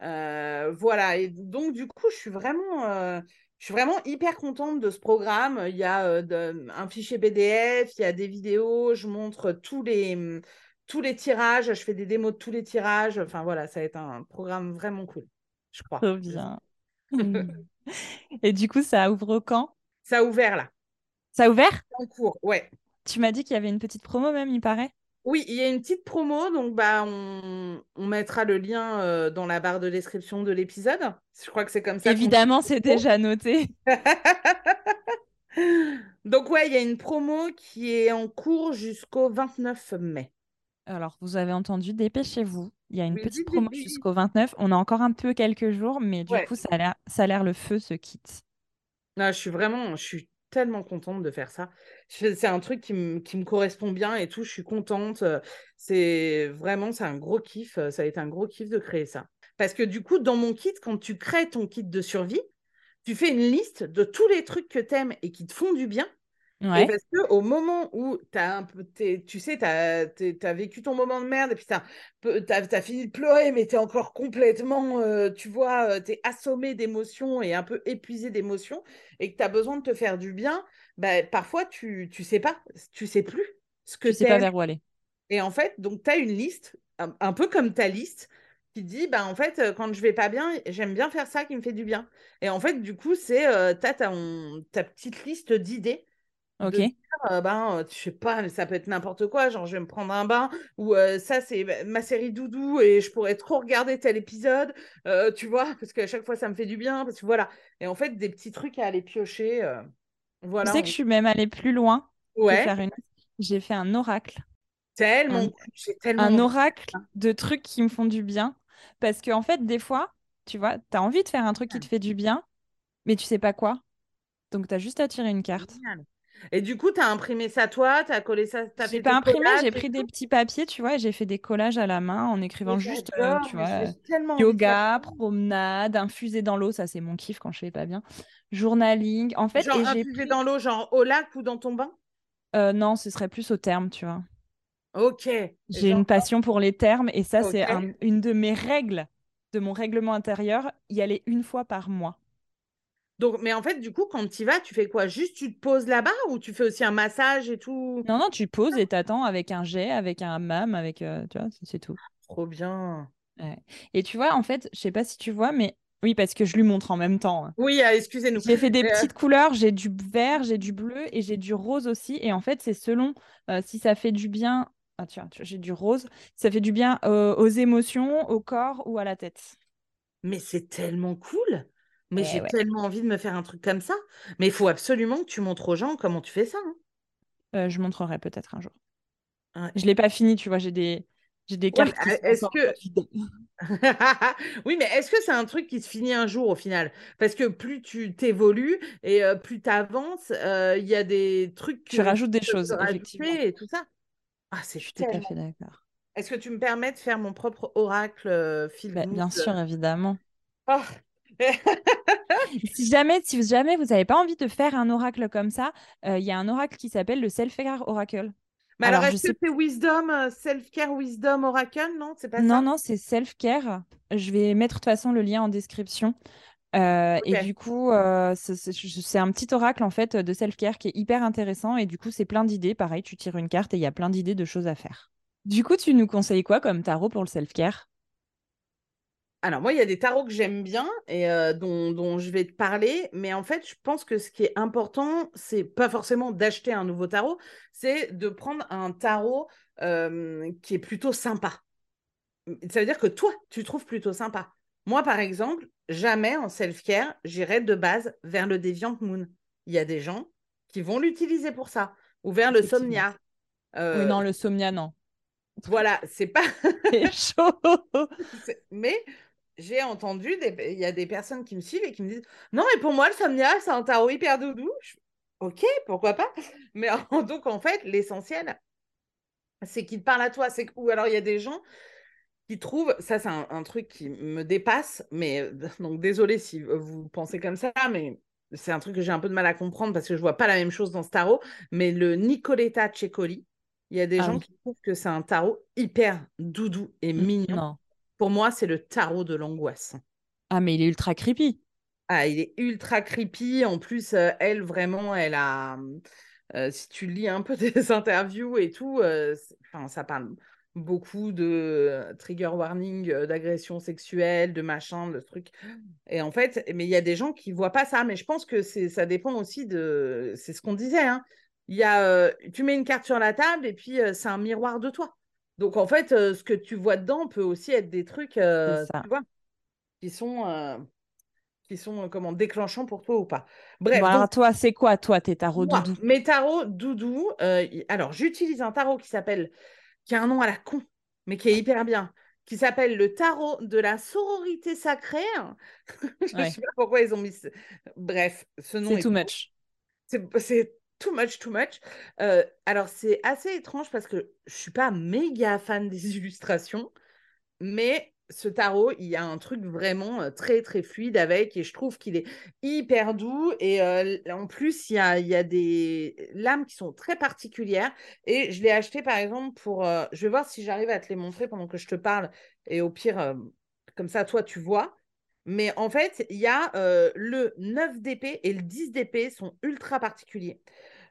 voilà. Et donc, du coup, je suis vraiment. je suis vraiment hyper contente de ce programme. Il y a un fichier PDF, il y a des vidéos, je montre tous les, tous les tirages, je fais des démos de tous les tirages. Enfin voilà, ça va être un programme vraiment cool, je crois. Trop bien. Et du coup, ça ouvre quand? Ça a ouvert là. Ça a ouvert? En cours, ouais. Tu m'as dit qu'il y avait une petite promo même, il paraît? Oui, il y a une petite promo, donc bah on, mettra le lien euh, dans la barre de description de l'épisode. Je crois que c'est comme ça. Évidemment, c'est déjà noté. donc ouais, il y a une promo qui est en cours jusqu'au 29 mai. Alors, vous avez entendu, dépêchez-vous. Il y a une petite promo jusqu'au 29. On a encore un peu quelques jours, mais du coup, ça a l'air le feu, ce kit. Je suis vraiment, je suis tellement contente de faire ça. C'est un truc qui, me correspond bien et tout. Je suis contente. C'est vraiment, c'est un gros kiff. Ça a été un gros kiff de créer ça. Parce que du coup, dans mon kit, quand tu crées ton kit de survie, tu fais une liste de tous les trucs que tu et qui te font du bien Ouais. parce que au moment où as un peu, tu sais, tu as, vécu ton moment de merde et puis tu as, fini de pleurer, mais tu es encore complètement, euh, tu vois, euh, tu es assommé d'émotions et un peu épuisé d'émotions et que tu as besoin de te faire du bien, bah, parfois tu ne sais pas, tu sais plus ce que tu sais pas vers où aller. Et en fait, donc tu as une liste, un, peu comme ta liste, qui dit bah en fait euh, quand je vais pas bien j'aime bien faire ça qui me fait du bien et en fait du coup c'est tu as ta, ta petite liste d'idées Ok. Euh, ben, je sais pas, mais ça peut être n'importe quoi. Genre, je vais me prendre un bain ou euh, ça, c'est ma série doudou et je pourrais trop regarder tel épisode, euh, tu vois, parce qu'à chaque fois, ça me fait du bien. Parce que voilà. Et en fait, des petits trucs à aller piocher. voilà. Tu sais que je suis même allée plus loin. Ouais. J'ai fait un oracle. Tellement. Un, un oracle de trucs qui me font du bien. Parce qu'en en fait, des fois, tu vois, tu as envie de faire un truc qui te fait du bien, mais tu sais pas quoi. Donc, tu as juste à tirer une carte. Et du coup, tu as imprimé ça toi, tu as collé ça, tu J'ai pas imprimé, j'ai pris des petits papiers, tu vois, et j'ai fait des collages à la main en écrivant juste, euh, tu vois, yoga, promenade, infusé dans l'eau, ça c'est mon kiff quand je fais pas bien. Journaling, en fait. Genre infusé dans l'eau, genre au lac ou dans ton bain? Euh, Non, ce serait plus au terme, tu vois. Ok. J'ai une passion pour les termes et ça, c'est une de mes règles, de mon règlement intérieur, y aller une fois par mois. Donc, mais en fait, du coup, quand tu y vas, tu fais quoi? Juste tu te poses là-bas ou tu fais aussi un massage et tout? Non, non, tu poses et t'attends avec un jet, avec un mam, avec. Euh, tu vois, c'est tout. Trop bien. Et tu vois, en fait, je sais pas si tu vois, mais oui, parce que je lui montre en même temps. Hein. Oui, ah, excusez-nous. J'ai fait des euh, petites couleurs, j'ai du vert, j'ai du bleu et j'ai du rose aussi. Et en fait, c'est selon euh, si ça fait du bien. Ah, tiens, j'ai du rose. Ça fait du bien aux émotions, au corps ou à la tête. Mais c'est tellement cool. Mais j'ai tellement envie de me faire un truc comme ça. Mais il faut absolument que tu montres aux gens comment tu fais ça. Hein. Euh, je montrerai peut-être un jour. Je l'ai pas fini, tu vois, j'ai des j'ai des cartes. est-ce que oui, mais est-ce que c'est un truc qui se finit un jour au final? Parce que plus tu t'évolues et euh, plus tu avances, euh, il y a des trucs. Tu rajoutes des choses, effectivement. Et tout ça. Ah, c'est tout à fait d'accord. Est-ce que tu me permets de faire mon propre oracle film bah, Bien sûr, évidemment. Oh, si jamais, si jamais vous n'avez pas envie de faire un oracle comme ça, euh, il y a un oracle qui s'appelle le Self-Care Oracle. Mais alors, est-ce que c'est Wisdom, euh, Self-Care Wisdom Oracle? Non, c'est pas non, ça Non, c'est Self-Care. Je vais mettre de toute façon le lien en description. Euh, et du coup, c'est un petit oracle en fait de self-care qui est hyper intéressant. Et du coup, c'est plein d'idées. Pareil, tu tires une carte et il y a plein d'idées de choses à faire. Du coup, tu nous conseilles quoi comme tarot pour le self-care? Alors moi, il y a des tarots que j'aime bien et euh, dont, je vais te parler, mais en fait, je pense que ce qui est important, c'est pas forcément d'acheter un nouveau tarot, c'est de prendre un tarot qui est plutôt sympa. Ça veut dire que toi, tu trouves plutôt sympa. Moi, par exemple, jamais en self-care, j'irai de base vers le Deviant Moon. Il y a des gens qui vont l'utiliser pour ça, ou vers le Somnia. Oui, non, le Somnia, non. Voilà, c'est pas. Chaud. Mais j'ai entendu, des- il y a des personnes qui me suivent et qui me disent Non, mais pour moi, le somnia, c'est un tarot hyper doudou. Je- Ok, pourquoi pas Mais en- donc, en fait, l'essentiel, c'est qu'il parle à toi. Ou alors, il y a des gens qui trouvent, ça, c'est un, un truc qui me dépasse, mais donc désolé si vous pensez comme ça, mais c'est un truc que j'ai un peu de mal à comprendre parce que je vois pas la même chose dans ce tarot. Mais le Nicoletta Cecoli, il y a des Ah gens oui. qui trouvent que c'est un tarot hyper doudou et mignon. Non. Pour moi, c'est le tarot de l'angoisse. Ah, mais il est ultra creepy. Ah, il est ultra creepy. En plus, euh, elle, vraiment, elle a. euh, si tu lis un peu des interviews et tout, euh, enfin, ça parle beaucoup de trigger warning, d'agression sexuelle, de machin, de trucs. Et en fait, mais il y a des gens qui voient pas ça. Mais je pense que c'est, ça dépend aussi de. C'est ce qu'on disait. Hein. Il y a, euh, tu mets une carte sur la table et puis euh, c'est un miroir de toi. Donc en fait, euh, ce que tu vois dedans peut aussi être des trucs, euh, tu vois, qui sont, euh, qui sont comment déclenchants pour toi ou pas. Bref, Bon, donc, alors toi, c'est quoi, toi, tes tarots moi, doudou mes tarots doudou. alors, j'utilise un tarot qui s'appelle, qui a un nom à la con, mais qui est hyper bien, qui s'appelle le tarot de la sororité sacrée. Je Ouais. sais pas pourquoi ils ont mis. ce- Bref, ce nom C'est est too cool. much. C'est too much, too much. Euh, alors, c'est assez étrange parce que je suis pas méga fan des illustrations, mais ce tarot, il y a un truc vraiment euh, très, très fluide avec et je trouve qu'il est hyper doux. Et euh, en plus, il y a, y a des lames qui sont très particulières. Et je l'ai acheté, par exemple, pour... je vais voir si j'arrive à te les montrer pendant que je te parle. Et au pire, comme ça, toi, tu vois. Mais en fait, il y a le 9 d'épée et le 10 d'épée sont ultra particuliers.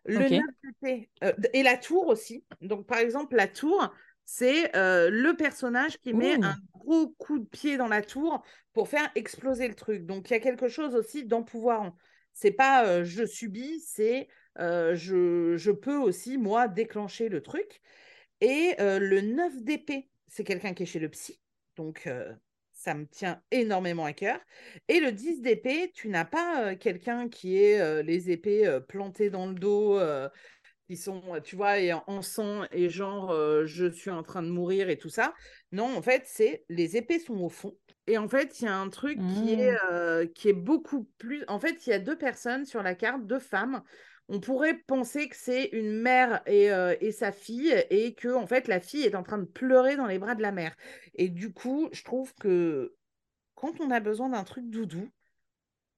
Le Ok. 9 d'épée euh, et la tour aussi. Donc, par exemple, la tour, c'est euh, le personnage qui met un gros coup de pied dans la tour pour faire exploser le truc. Donc, il y a quelque chose aussi d'empouvoirant. C'est pas euh, je subis, c'est je, je peux aussi, moi, déclencher le truc. Et le 9 d'épée, c'est quelqu'un qui est chez le psy. Donc, ça me tient énormément à cœur. Et le 10 d'épée, tu n'as pas euh, quelqu'un qui est euh, les épées euh, plantées dans le dos, qui sont, tu vois, et en, sang, et genre, je suis en train de mourir et tout ça? Non, en fait, c'est les épées sont au fond. Et en fait, il y a un truc qui est, Mm. euh, qui est beaucoup plus. En fait, il y a deux personnes sur la carte, deux femmes. On pourrait penser que c'est une mère et, euh, et sa fille, et que en fait, la fille est en train de pleurer dans les bras de la mère. Et du coup, je trouve que quand on a besoin d'un truc doudou,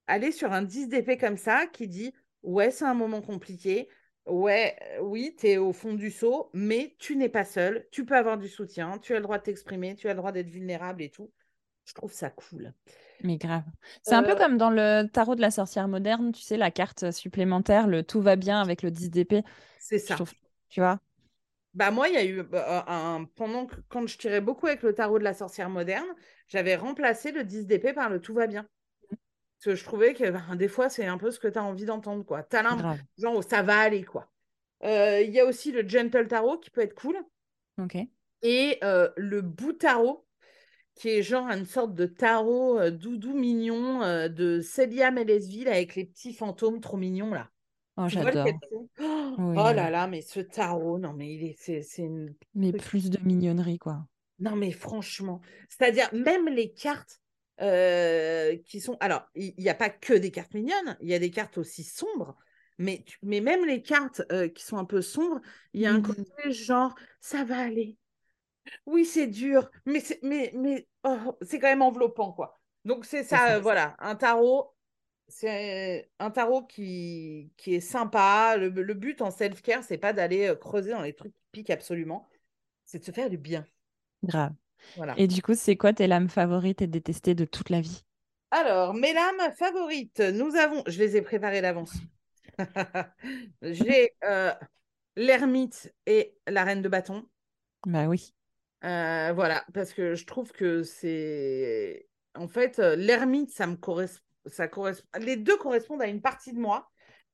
aller sur un 10 d'épée comme ça qui dit Ouais, c'est un moment compliqué. Ouais, oui, tu es au fond du seau, mais tu n'es pas seul. Tu peux avoir du soutien. Tu as le droit de t'exprimer. Tu as le droit d'être vulnérable et tout. Je trouve ça cool. Mais grave. C'est un peu Euh, comme dans le tarot de la sorcière moderne, tu sais, la carte supplémentaire, le tout va bien avec le 10 d'épée. C'est ça. trouve, tu vois? Bah moi, il y a eu bah, un pendant que quand je tirais beaucoup avec le tarot de la sorcière moderne, j'avais remplacé le 10 d'épée par le tout va bien. Parce que je trouvais que ben, des fois, c'est un peu ce que tu as envie d'entendre, quoi. T'as l'impression, Grave. genre, oh, ça va aller, quoi. Euh, Il y a aussi le gentle tarot qui peut être cool. Ok. Et euh, le bout tarot, qui est genre une sorte de tarot euh, doudou mignon euh, de Célia Mélesville avec les petits fantômes trop mignons, là. Oh, j'adore. Oh, Oui. oh là là, mais ce tarot, non, mais il est, c'est, c'est une Mais plus de mignonnerie, quoi. Non, mais franchement, c'est-à-dire même les cartes euh, qui sont... Alors, il n'y a pas que des cartes mignonnes, il y a des cartes aussi sombres, mais, mais même les cartes qui sont un peu sombres, il y a un Mhm. côté genre, ça va aller. Oui, c'est dur, mais c'est mais, mais, oh, c'est quand même enveloppant, quoi. Donc, c'est ça, ça. euh, voilà, un tarot, c'est un tarot qui, qui est sympa. Le, le but en self-care, c'est pas d'aller euh, creuser dans les trucs qui piquent absolument, c'est de se faire du bien. Grave. Voilà. Et du coup, c'est quoi tes lames favorites et détestées de toute la vie? Alors, mes lames favorites, nous avons, je les ai préparées d'avance. J'ai euh, l'ermite et la reine de bâton. Bah oui. Euh, voilà, parce que je trouve que c'est. En fait, euh, l'ermite, ça me correspond. Ça correspond... Les deux correspondent à une partie de moi.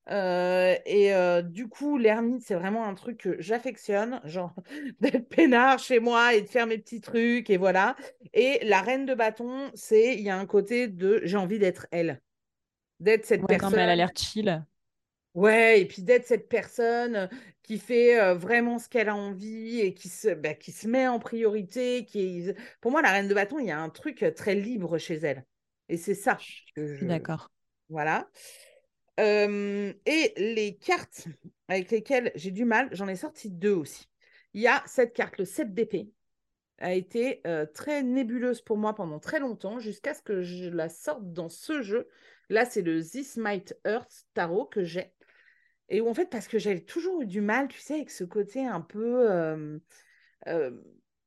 Euh, et euh, du coup, l'ermite, c'est vraiment un truc que j'affectionne, genre d'être peinard chez moi et de faire mes petits trucs, et voilà. Et la reine de bâton, c'est, il y a un côté de j'ai envie d'être elle, d'être cette Ouais, non, mais elle a personne. l'air chill. Ouais, et puis d'être cette personne qui fait euh, vraiment ce qu'elle a envie et qui se, bah, qui se met en priorité. Qui est... Pour moi, la reine de bâton, il y a un truc très libre chez elle. Et c'est ça que je... D'accord. Voilà. Euh, et les cartes avec lesquelles j'ai du mal, j'en ai sorti deux aussi. Il y a cette carte, le 7 d'épée, a été euh, très nébuleuse pour moi pendant très longtemps, jusqu'à ce que je la sorte dans ce jeu. Là, c'est le This Might Earth Tarot que j'ai. Et où en fait, parce que j'avais toujours eu du mal, tu sais, avec ce côté un peu euh, euh,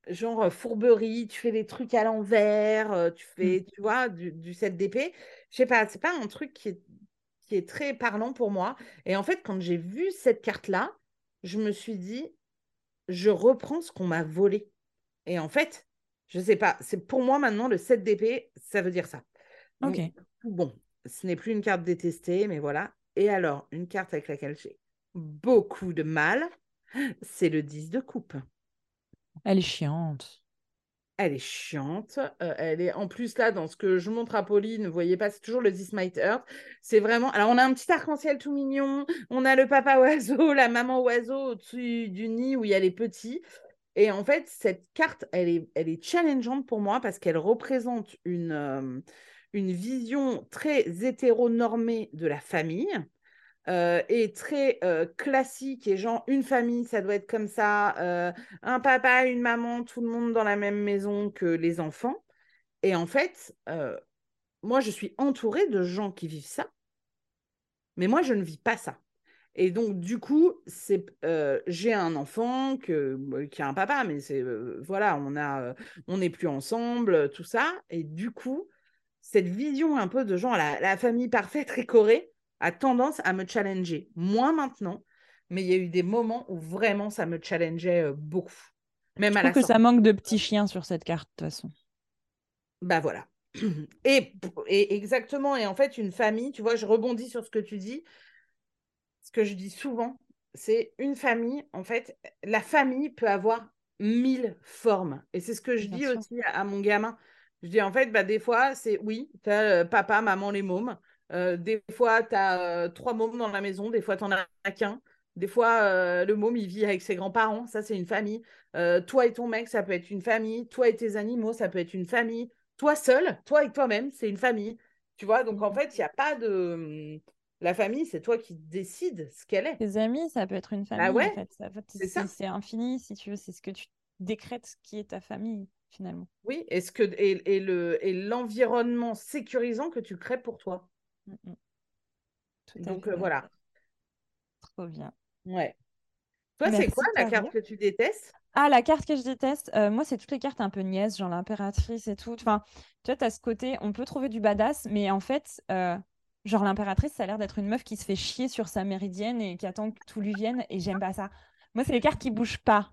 genre fourberie, tu fais des trucs à l'envers, tu fais, tu vois, du, du 7 d'épée. Je sais pas, c'est pas un truc qui est, qui est très parlant pour moi. Et en fait, quand j'ai vu cette carte-là, je me suis dit, je reprends ce qu'on m'a volé. Et en fait, je sais pas, c'est pour moi maintenant le 7 d'épée, ça veut dire ça. Ok. bon, ce n'est plus une carte détestée, mais voilà. Et alors, une carte avec laquelle j'ai beaucoup de mal, c'est le 10 de coupe. Elle est chiante. Elle est chiante. Euh, elle est en plus là dans ce que je montre à Pauline. Vous voyez pas, c'est toujours le This Might Earth. C'est vraiment. Alors on a un petit arc-en-ciel tout mignon. On a le papa oiseau, la maman oiseau au-dessus du nid où il y a les petits. Et en fait, cette carte, elle est, elle est challengeante pour moi parce qu'elle représente une, euh, une vision très hétéronormée de la famille. Euh, et très euh, classique et genre une famille ça doit être comme ça euh, un papa une maman tout le monde dans la même maison que les enfants et en fait moi je suis entourée de gens qui vivent ça mais moi je ne vis pas ça et donc du coup c'est j'ai un enfant que, bah, qui a un papa mais c'est voilà on a on n'est plus ensemble tout ça et du coup cette vision un peu de genre la, la famille parfaite récorée a tendance à me challenger. Moins maintenant, mais il y a eu des moments où vraiment ça me challengeait euh, beaucoup. Même Je à trouve que ça manque de petits chiens sur cette carte, de toute façon. Bah voilà. Et, et, exactement, et en fait, une famille, tu vois, je rebondis sur ce que tu dis. Ce que je dis souvent, c'est une famille, en fait, la famille peut avoir mille formes. Et c'est ce que je dis aussi à, mon gamin. Je dis, en fait, bah, des fois, c'est oui, tu as euh, papa, maman, les mômes. Euh, des fois, tu as euh, trois mômes dans la maison, des fois, tu n'en as qu'un. Des fois, le môme, il vit avec ses grands-parents, ça, c'est une famille. toi et ton mec, ça peut être une famille. Toi et tes animaux, ça peut être une famille. Toi seul, toi et toi-même, c'est une famille. Tu vois, donc en fait, il n'y a pas de. Mmh, la famille, c'est toi qui décides ce qu'elle est. Tes amis, ça peut être une bah famille. c'est C'est infini, si tu veux. C'est ce que tu décrètes qui est ta famille, finalement. Oui, et, ce que, et, et, le, et l'environnement sécurisant que tu crées pour toi. Mm, mm. Donc euh, voilà. Trop bien. Ouais. Toi, c'est quoi la carte que tu détestes? Ah, la carte que je déteste, euh, moi, c'est toutes les cartes un peu niaises, genre l'impératrice et tout. Enfin, tu vois, tu as ce côté, on peut trouver du badass, mais en fait, euh, genre l'impératrice, ça a l'air d'être une meuf qui se fait chier sur sa méridienne et qui attend que tout lui vienne, et j'aime pas ça. Moi, c'est les cartes qui bougent pas.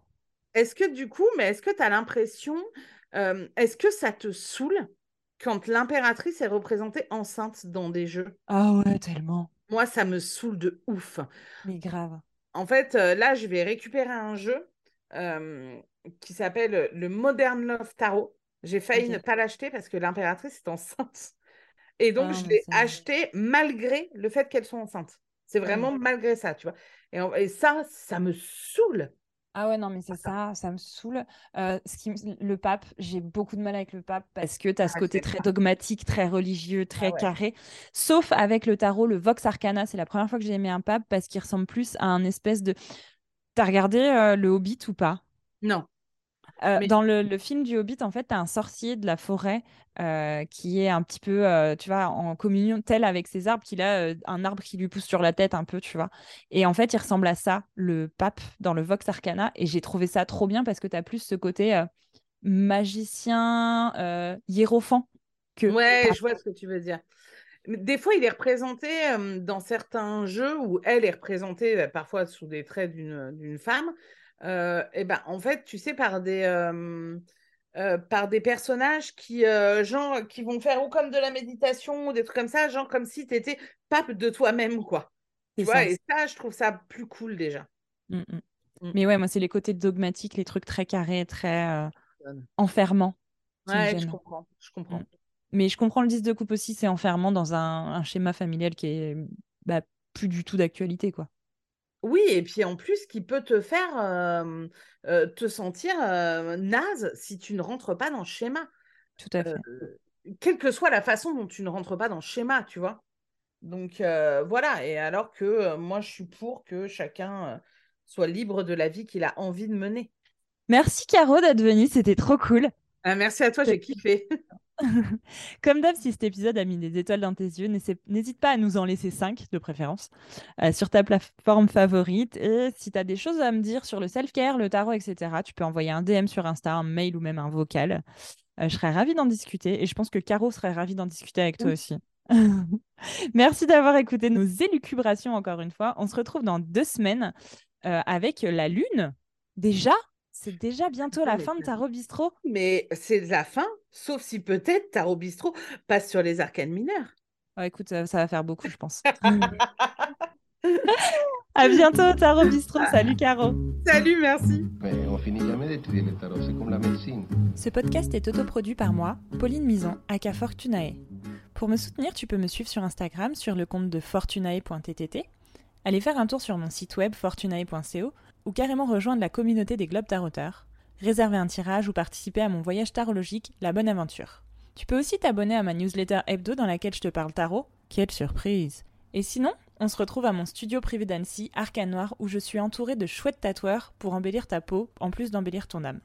Est-ce que du coup, mais est-ce que tu as l'impression, est-ce que ça te saoule quand l'impératrice est représentée enceinte dans des jeux? Ah ouais, tellement. Moi, ça me saoule de ouf. Mais grave. En fait, euh, là, je vais récupérer un jeu euh, qui s'appelle le Modern Love Tarot. J'ai failli ne pas l'acheter parce que l'impératrice est enceinte. Et donc, ah, je l'ai acheté malgré le fait qu'elle soit enceinte. C'est vraiment malgré ça, tu vois. Et, et, ça, ça me saoule. Ah ouais, non, mais c'est ça, ça me saoule. Euh, ce qui, le pape, j'ai beaucoup de mal avec le pape parce que tu as ce côté très dogmatique, très religieux, très ah carré. Sauf avec le tarot, le Vox Arcana, c'est la première fois que j'ai aimé un pape parce qu'il ressemble plus à un espèce de. T'as regardé euh, le Hobbit ou pas? Non. Euh, dans le, film du Hobbit, en fait, tu as un sorcier de la forêt euh, qui est un petit peu, euh, tu vois, en communion tel avec ses arbres, qu'il a un arbre qui lui pousse sur la tête un peu, tu vois. Et en fait, il ressemble à ça, le pape, dans le Vox Arcana. Et j'ai trouvé ça trop bien parce que tu as plus ce côté magicien, hiérophant. Que ouais, je vois ce que tu veux dire. Des fois, il est représenté dans certains jeux où elle est représentée bah, parfois sous des traits d'une femme et ben en fait, tu sais, par des, euh, euh, par des personnages qui, genre, qui vont faire ou comme de la méditation ou des trucs comme ça, genre comme si tu étais pape de toi-même, quoi. Tu vois, et ça, je trouve ça plus cool déjà. Mmh, mmh. Mmh. Mais ouais, moi, c'est les côtés dogmatiques, les trucs très carrés, très enfermants. Ouais, je comprends. Je comprends. Mais je comprends le 10 de coupe aussi, c'est enfermant dans un, un, schéma familial qui est bah, plus du tout d'actualité, quoi. Oui, et puis en plus, qui peut te faire euh, euh, te sentir euh, naze si tu ne rentres pas dans le schéma. Tout à fait. quelle que soit la façon dont tu ne rentres pas dans le schéma, tu vois? Donc voilà, et alors que moi, je suis pour que chacun soit libre de la vie qu'il a envie de mener. Merci Caro d'être venue, c'était trop cool. Ah, merci à toi, j'ai kiffé. Comme d'hab, si cet épisode a mis des étoiles dans tes yeux, n'hésite pas à nous en laisser 5 de préférence euh, sur ta plateforme favorite. Et si tu as des choses à me dire sur le self-care, le tarot, etc., tu peux envoyer un DM sur Insta, un mail ou même un vocal. Euh, je serais ravie d'en discuter et je pense que Caro serait ravie d'en discuter avec toi aussi. Merci d'avoir écouté nos élucubrations encore une fois. On se retrouve dans deux semaines euh, avec la Lune. Déjà? C'est déjà bientôt la fin de Tarot Bistro. Mais c'est la fin, sauf si peut-être Tarot Bistro passe sur les arcanes mineurs. écoute, ça, va faire beaucoup, je pense. à bientôt, Tarot Bistro. Salut, Caro. Salut, merci. on finit jamais d'étudier le tarot, c'est comme la médecine. Ce podcast est autoproduit par moi, Pauline Mison, aka Fortunae. Pour me soutenir, tu peux me suivre sur Instagram sur le compte de fortunae.ttt. Allez faire un tour sur mon site web fortunae.co ou carrément rejoindre la communauté des Globes Taroteurs, réserver un tirage ou participer à mon voyage tarologique La Bonne Aventure. Tu peux aussi t'abonner à ma newsletter hebdo dans laquelle je te parle tarot. Quelle surprise Et sinon, on se retrouve à mon studio privé d'Annecy, Arcane Noir, où je suis entourée de chouettes tatoueurs pour embellir ta peau, en plus d'embellir ton âme.